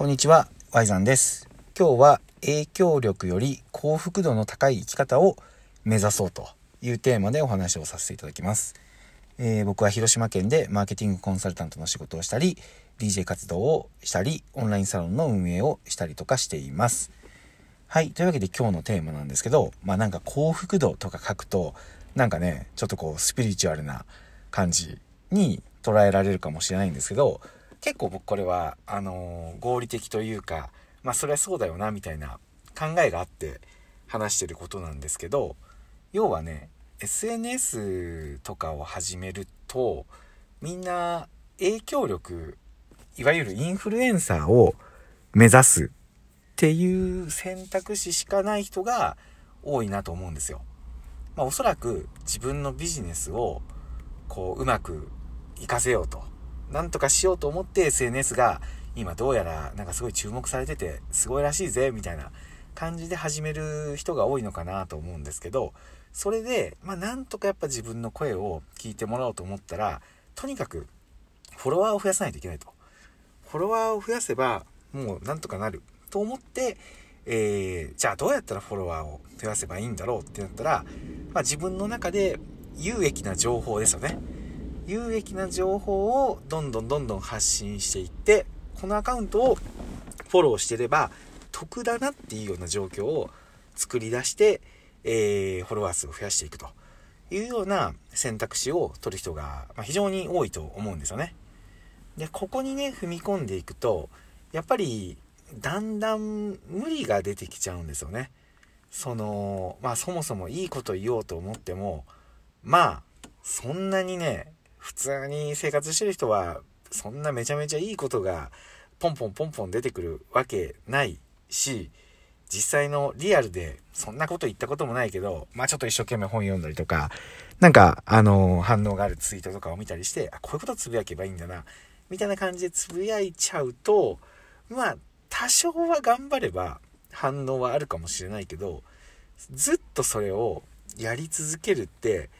こんにちは、ワイザンです。今日は影響力より幸福度の高い生き方を目指そうというテーマでお話をさせていただきます。えー僕は広島県でマーケティングコンサルタントの仕事をしたり、DJ 活動をしたり、オンラインサロンの運営をしたりとかしています。はい。というわけで今日のテーマなんですけど、まあなんか幸福度とか書くと、なんかね、ちょっとこうスピリチュアルな感じに捉えられるかもしれないんですけど、結構僕これは、あのー合理的というか、まあそれはそうだよな、みたいな考えがあって話してることなんですけど、要はね、SNS とかを始めると、みんな影響力、いわゆるインフルエンサーを目指すっていう選択肢しかない人が多いなと思うんですよ。まあ、おそらく自分のビジネスをこううまく活かせようとなんとかしようと思って SNS が今どうやらなんかすごい注目されててすごいらしいぜみたいな感じで始める人が多いのかなと思うんですけどそれでまあなんとかやっぱ自分の声を聞いてもらおうと思ったらとにかくフォロワーを増やさないといけないと。フォロワーを増やせばもうなんとかなると思ってえーじゃあどうやったらフォロワーを増やせばいいんだろうってなったら、まあ、自分の中で有益な情報ですよね。有益な情報をどんどんどんどん発信していってこのアカウントをフォローしてれば得だなっていうような状況を作り出して、えーフォロワー数を増やしていくというような選択肢を取る人が非常に多いと思うんですよね。でここにね踏み込んでいくとやっぱりだんだん無理が出てきちゃうんですよね。そのまあそもそもいいこと言おうと思ってもまあそんなにね普通に生活してる人はそんなめちゃめちゃいいことがポンポンポンポン出てくるわけないし実際のリアルでそんなこと言ったこともないけどまあちょっと一生懸命本読んだりとかなんかあの反応があるツイートとかを見たりしてあこういうことつぶやけばいいんだなみたいな感じでつぶやいちゃうとまあ多少は頑張れば反応はあるかもしれないけどずっとそれをやり続けるって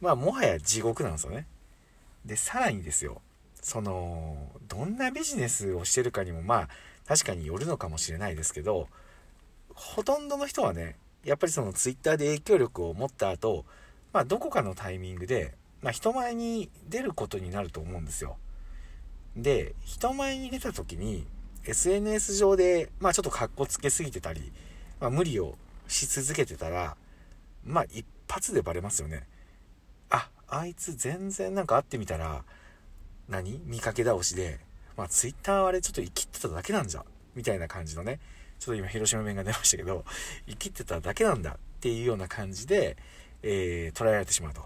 まあもはや地獄なんですよね。でさらにですよそのどんなビジネスをしてるかにもまあ確かによるのかもしれないですけどほとんどの人はねやっぱりそのツイッターで影響力を持った後、まあどこかのタイミングで、まあ、人前に出ることになると思うんですよ。で人前に出た時に SNS 上で、まあ、ちょっとかっこつけすぎてたり、まあ、無理をし続けてたらまあ一発でバレますよね。あいつ全然なんか会ってみたら何？見かけ倒しで、まあ、ツイッターあれちょっと生きってただけなんじゃみたいな感じのね。ちょっと今広島弁が出ましたけど 生きってただけなんだっていうような感じで、えー捉えられてしまうと。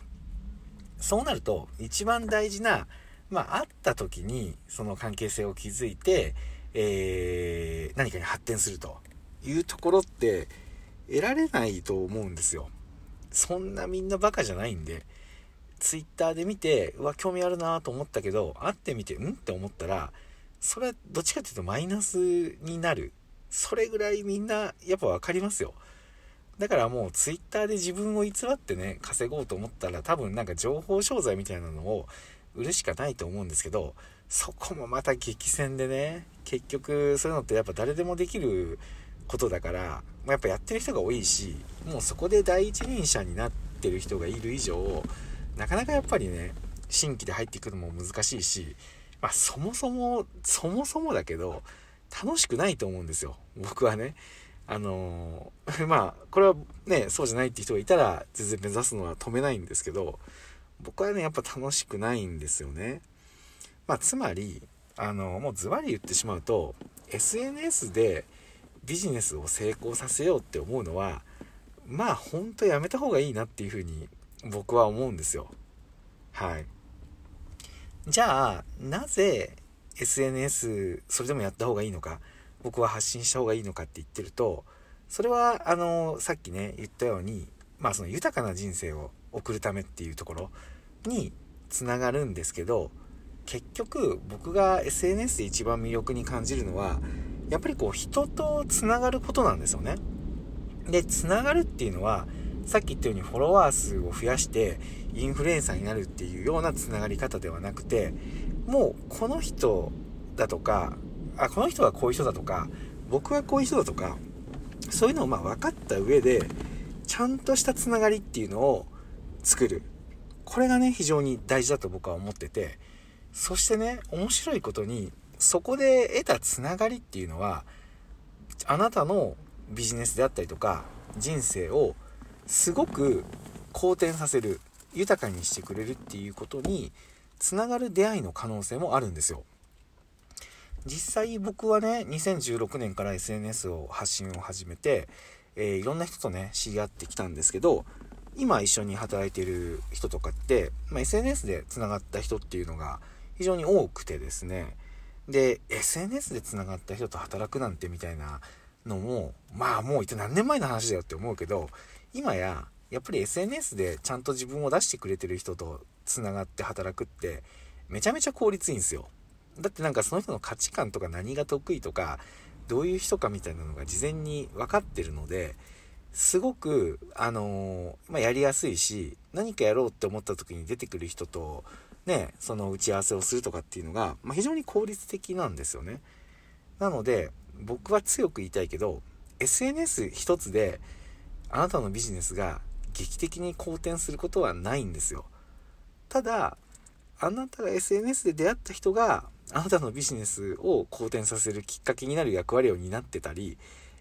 そうなると一番大事なまあ会った時にその関係性を築いて、えー何かに発展すると。いうところって得られないと思うんですよ。そんなみんなバカじゃないんで。ツイッターで見てうわ興味あるなと思ったけど会ってみてうんって思ったらそれはどっちかっていうとマイナスになる。それぐらいみんなやっぱ分かりますよ。だからもうツイッターで自分を偽ってね稼ごうと思ったら多分なんか情報商材みたいなのを売るしかないと思うんですけどそこもまた激戦でね結局そういうのってやっぱ誰でもできることだから、まあやっぱやってる人が多いしもうそこで第一人者になってる人がいる以上なかなかやっぱりね新規で入っていくのも難しいし、まあ、そもそもそもそもだけど楽しくないと思うんですよ僕はね。あのー まあこれはねそうじゃないって人がいたら全然目指すのは止めないんですけど僕はねやっぱ楽しくないんですよね。まあつまりあのもうズバリ言ってしまうと SNS でビジネスを成功させようって思うのはまあほんとやめた方がいいなっていうふうに僕は思うんですよ。はい。じゃあなぜ SNS それでもやった方がいいのか僕は発信した方がいいのかって言ってるとそれはあのさっきね言ったようにまあその豊かな人生を送るためっていうところにつながるんですけど結局僕が SNS で一番魅力に感じるのはやっぱりこう人とつながることなんですよね。でつながるっていうのはさっき言ったようにフォロワー数を増やしてインフルエンサーになるっていうようなつながり方ではなくてもうこの人だとかあこの人はこういう人だとか僕はこういう人だとかそういうのをまあ分かった上でちゃんとしたつながりっていうのを作る。これがね非常に大事だと僕は思っててそしてね面白いことにそこで得たつながりっていうのはあなたのビジネスであったりとか人生をすごく好転させる豊かにしてくれるっていうことにつながる出会いの可能性もあるんですよ。実際僕はね2016年から SNS を発信を始めて、えー、いろんな人とね知り合ってきたんですけど今一緒に働いてる人とかって、まあ、SNS でつながった人っていうのが非常に多くてですねで SNS でつながった人と働くなんてみたいなのもまあもう一体何年前の話だよって思うけど今ややっぱり SNS でちゃんと自分を出してくれてる人とつながって働くってめちゃめちゃ効率いいんですよ。だってなんかその人の価値観とか何が得意とかどういう人かみたいなのが事前に分かってるのですごくあのー、まあ、やりやすいし何かやろうって思った時に出てくる人とねその打ち合わせをするとかっていうのが、まあ、非常に効率的なんですよね。なので僕は強く言いたいけど SNS 一つであなたのビジネスが劇的に好転することはないんですよただあなたが SNS で出会った人があなたのビジネスを好転させるきっかけになる役割を担ってたり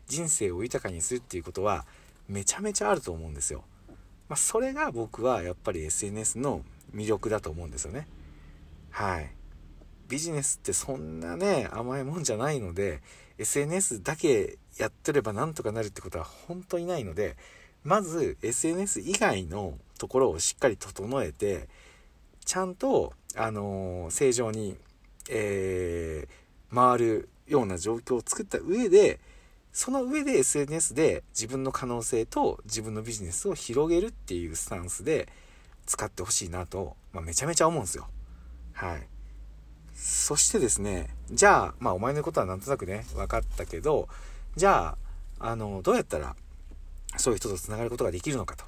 人生を豊かにするっていうことはめちゃめちゃあると思うんですよ。まあ、それが僕はやっぱり SNS の魅力だと思うんですよね。はい。ビジネスってそんなね、甘いもんじゃないので、SNS だけやってればなんとかなるってことは本当にないので、まず SNS 以外のところをしっかり整えて、ちゃんと、あのー、正常に、えー、回るような状況を作った上で、その上で SNS で自分の可能性と自分のビジネスを広げるっていうスタンスで使ってほしいなと、まあ、めちゃめちゃ思うんですよ。はい。そしてですね、じゃあ、まあお前のことはなんとなくね、分かったけど、じゃあ、あの、どうやったらそういう人と繋がることができるのかと。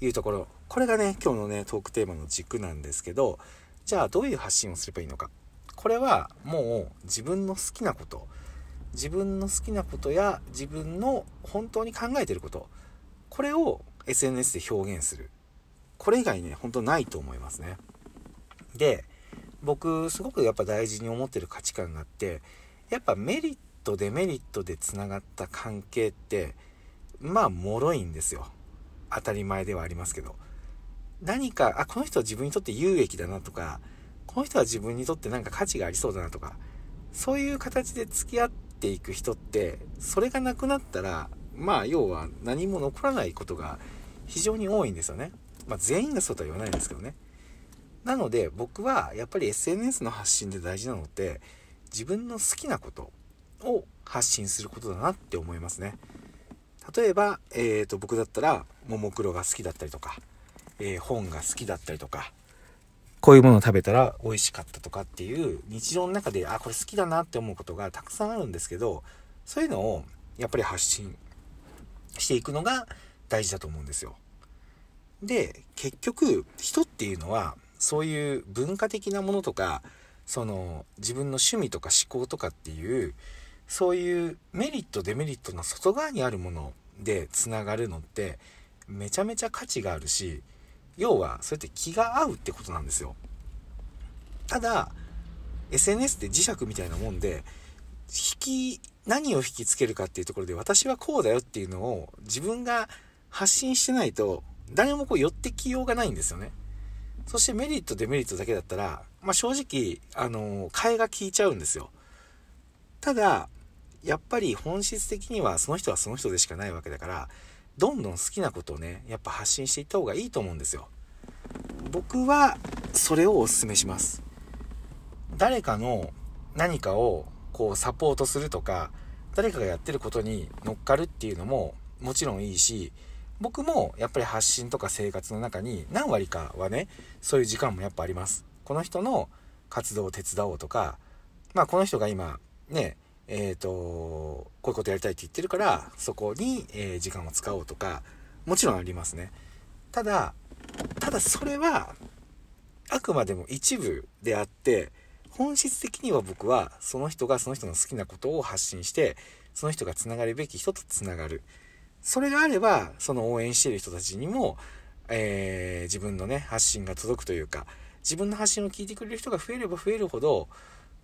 いうところ、これがね、今日のね、トークテーマの軸なんですけど、じゃあどういう発信をすればいいのか。これはもう自分の好きなこと、自分の好きなことや自分の本当に考えてること。これを SNS で表現する。これ以外ね本当ないと思いますね。で僕すごくやっぱ大事に思ってる価値観があってやっぱメリットデメリットでつながった関係ってまあ脆いんですよ当たり前ではありますけど何かあこの人は自分にとって有益だなとかこの人は自分にとってなんか価値がありそうだなとかそういう形で付き合っていく人ってそれがなくなったらまあ要は何も残らないことが非常に多いんですよね。まあ全員がそうとは言わないんですけどね。なので僕はやっぱり SNS の発信で大事なのって自分の好きなことを発信することだなって思いますね。例えば、えー、と僕だったらももクロが好きだったりとか、えー、本が好きだったりとかこういうものを食べたら美味しかったとかっていう日常の中で、あ、これ好きだなって思うことがたくさんあるんですけど、そういうのをやっぱり発信していくのが大事だと思うんですよ。で、結局人っていうのはそういう文化的なものとか、その自分の趣味とか思考とかっていう、そういうメリットデメリットの外側にあるものでつながるのってめちゃめちゃ価値があるし、要はそうやって気が合うってことなんですよ。ただ SNS って磁石みたいなもんで引き何を引きつけるかっていうところで私はこうだよっていうのを自分が発信してないと誰もこう寄ってきようがないんですよね。そしてメリットデメリットだけだったら、まあ、正直あの替えが効いちゃうんですよ。ただやっぱり本質的にはその人はその人でしかないわけだからどんどん好きなことをね、やっぱ発信していった方がいいと思うんですよ。僕はそれをお勧めします。誰かの何かをこうサポートするとか、誰かがやってることに乗っかるっていうのももちろんいいし、僕もやっぱり発信とか生活の中に何割かはね、そういう時間もやっぱあります。この人の活動を手伝おうとか、まあこの人が今ね、えっ、ー、と、こういうことやりたいって言ってるから、そこに、え、時間を使おうとか、もちろんありますね。ただ、ただそれは、あくまでも一部であって、本質的には僕はその人がその人の好きなことを発信してその人がつながるべき人とつながるそれがあればその応援している人たちにも、えー、自分のね発信が届くというか自分の発信を聞いてくれる人が増えれば増えるほど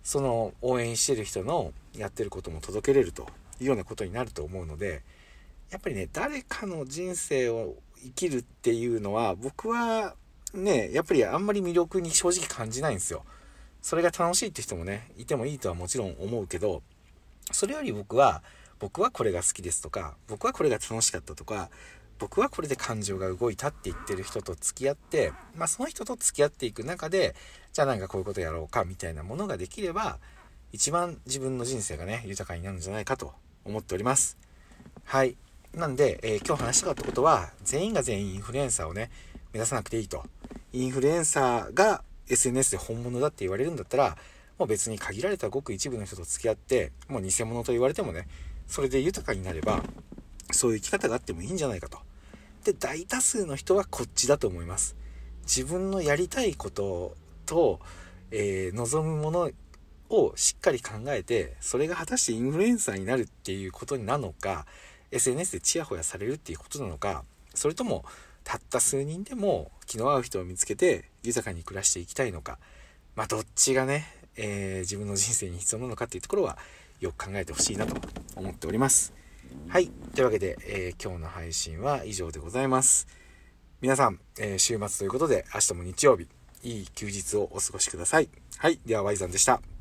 その応援してる人のやってることも届けれるというようなことになると思うのでやっぱりね誰かの人生を生きるっていうのは僕はねやっぱりあんまり魅力に正直感じないんですよ。それが楽しいって人もねいてもいいとはもちろん思うけどそれより僕は僕はこれが好きですとか僕はこれが楽しかったとか僕はこれで感情が動いたって言ってる人と付き合って、まあ、その人と付き合っていく中でじゃあなんかこういうことやろうかみたいなものができれば一番自分の人生がね豊かになるんじゃないかと思っております。はい。なんで、えー、今日話したかったことは全員が全員インフルエンサーをね目指さなくていいと。インフルエンサーが SNS で本物だって言われるんだったらもう別に限られたごく一部の人と付き合ってもう偽物と言われてもねそれで豊かになればそういう生き方があってもいいんじゃないかと。で大多数の人はこっちだと思います自分のやりたいことと、えー、望むものをしっかり考えてそれが果たしてインフルエンサーになるっていうことなのか SNS でチヤホヤされるっていうことなのかそれともたった数人でも気の合う人を見つけて豊かに暮らしていきたいのかまあどっちがね、えー、自分の人生に必要なのかっていうところはよく考えてほしいなと思っております。はい。というわけで、えー、今日の配信は以上でございます。皆さん、えー、週末ということで、明日も日曜日、いい休日をお過ごしください。はい。では、Y さんでした。